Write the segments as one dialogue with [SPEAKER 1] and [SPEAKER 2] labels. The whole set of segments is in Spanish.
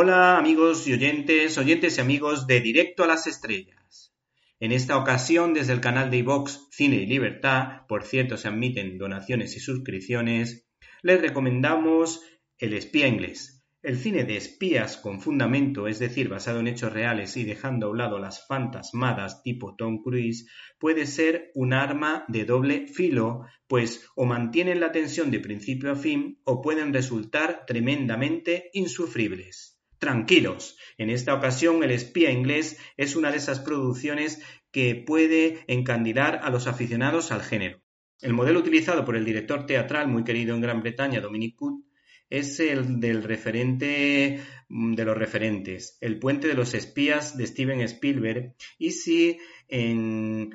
[SPEAKER 1] Hola amigos y oyentes, oyentes y amigos de Directo a las Estrellas. En esta ocasión, desde el canal de iVox Cine y Libertad, por cierto se admiten donaciones y suscripciones, les recomendamos El espía inglés. El cine de espías con fundamento, es decir, basado en hechos reales y dejando a un lado las fantasmadas tipo Tom Cruise, puede ser un arma de doble filo, pues o mantienen la tensión de principio a fin o pueden resultar tremendamente insufribles. Tranquilos, en esta ocasión El espía inglés es una de esas producciones que puede encandilar a los aficionados al género. El modelo utilizado por el director teatral muy querido en Gran Bretaña, Dominic Put, es el del referente mm, de los referentes, El puente de los espías de Steven Spielberg, y si en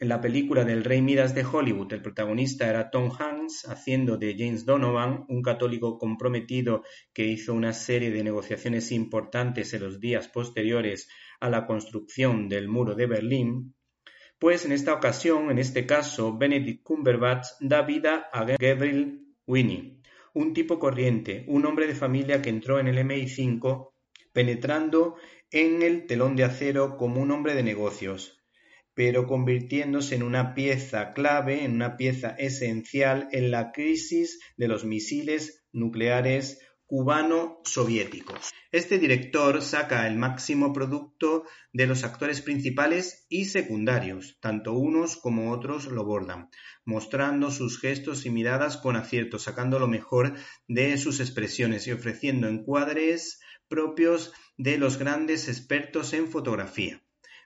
[SPEAKER 1] en la película del Rey Midas de Hollywood, el protagonista era Tom Hanks, haciendo de James Donovan, un católico comprometido que hizo una serie de negociaciones importantes en los días posteriores a la construcción del muro de Berlín, pues en esta ocasión, en este caso, Benedict Cumberbatch da vida a Gabriel Winnie, un tipo corriente, un hombre de familia que entró en el MI5 penetrando en el telón de acero como un hombre de negocios, pero convirtiéndose en una pieza clave, en una pieza esencial en la crisis de los misiles nucleares cubano-soviéticos. Este director saca el máximo producto de los actores principales y secundarios, tanto unos como otros lo bordan, mostrando sus gestos y miradas con acierto, sacando lo mejor de sus expresiones y ofreciendo encuadres propios de los grandes expertos en fotografía.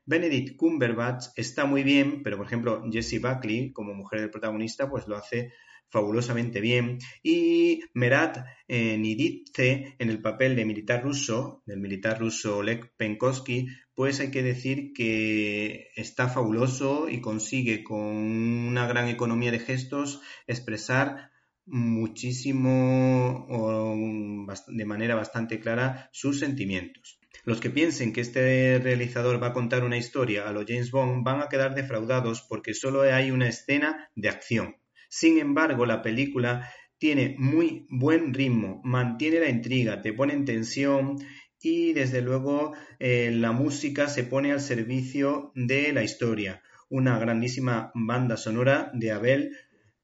[SPEAKER 1] Benedict Cumberbatch está muy bien, pero por ejemplo Jessie Buckley como mujer del protagonista pues lo hace fabulosamente bien y Merat eh, Niditze en el papel de militar ruso, del militar ruso Oleg Penkovsky, pues hay que decir que está fabuloso y consigue con una gran economía de gestos expresar muchísimo o de manera bastante clara sus sentimientos. Los que piensen que este realizador va a contar una historia a lo James Bond van a quedar defraudados porque solo hay una escena de acción. Sin embargo, la película tiene muy buen ritmo, mantiene la intriga, te pone en tensión y desde luego eh, la música se pone al servicio de la historia. Una grandísima banda sonora de Abel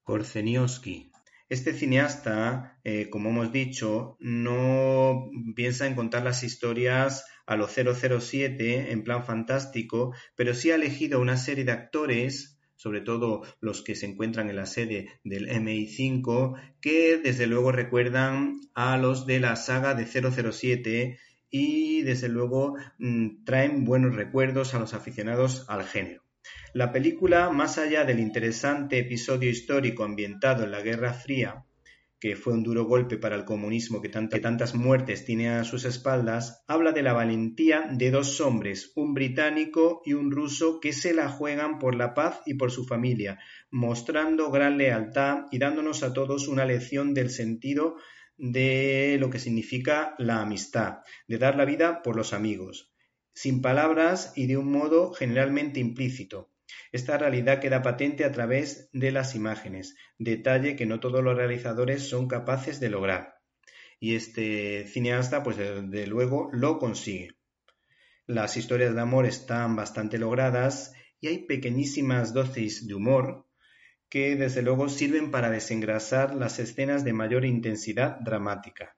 [SPEAKER 1] Korzeniowski. Este cineasta, eh, como hemos dicho, no piensa en contar las historias a lo 007 en plan fantástico, pero sí ha elegido una serie de actores sobre todo los que se encuentran en la sede del MI5, que desde luego recuerdan a los de la saga de 007 y desde luego mm, traen buenos recuerdos a los aficionados al género. La película, más allá del interesante episodio histórico ambientado en la Guerra Fría, que fue un duro golpe para el comunismo que, tantas muertes tiene a sus espaldas, habla de la valentía de dos hombres, un británico y un ruso, que se la juegan por la paz y por su familia, mostrando gran lealtad y dándonos a todos una lección del sentido de lo que significa la amistad, de dar la vida por los amigos, sin palabras y de un modo generalmente implícito, esta realidad queda patente a través de las imágenes, detalle que no todos los realizadores son capaces de lograr. Y este cineasta, pues desde luego, lo consigue. Las historias de amor están bastante logradas y hay pequeñísimas dosis de humor que desde luego sirven para desengrasar las escenas de mayor intensidad dramática.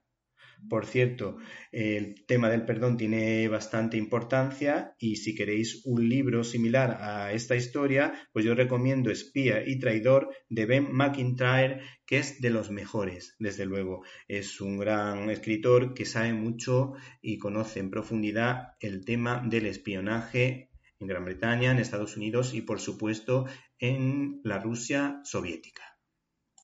[SPEAKER 1] Por cierto, el tema del perdón tiene bastante importancia y si queréis un libro similar a esta historia, pues yo recomiendo Espía y Traidor de Ben McIntyre, que es de los mejores, desde luego. Es un gran escritor que sabe mucho y conoce en profundidad el tema del espionaje en Gran Bretaña, en Estados Unidos y por supuesto en la Rusia soviética.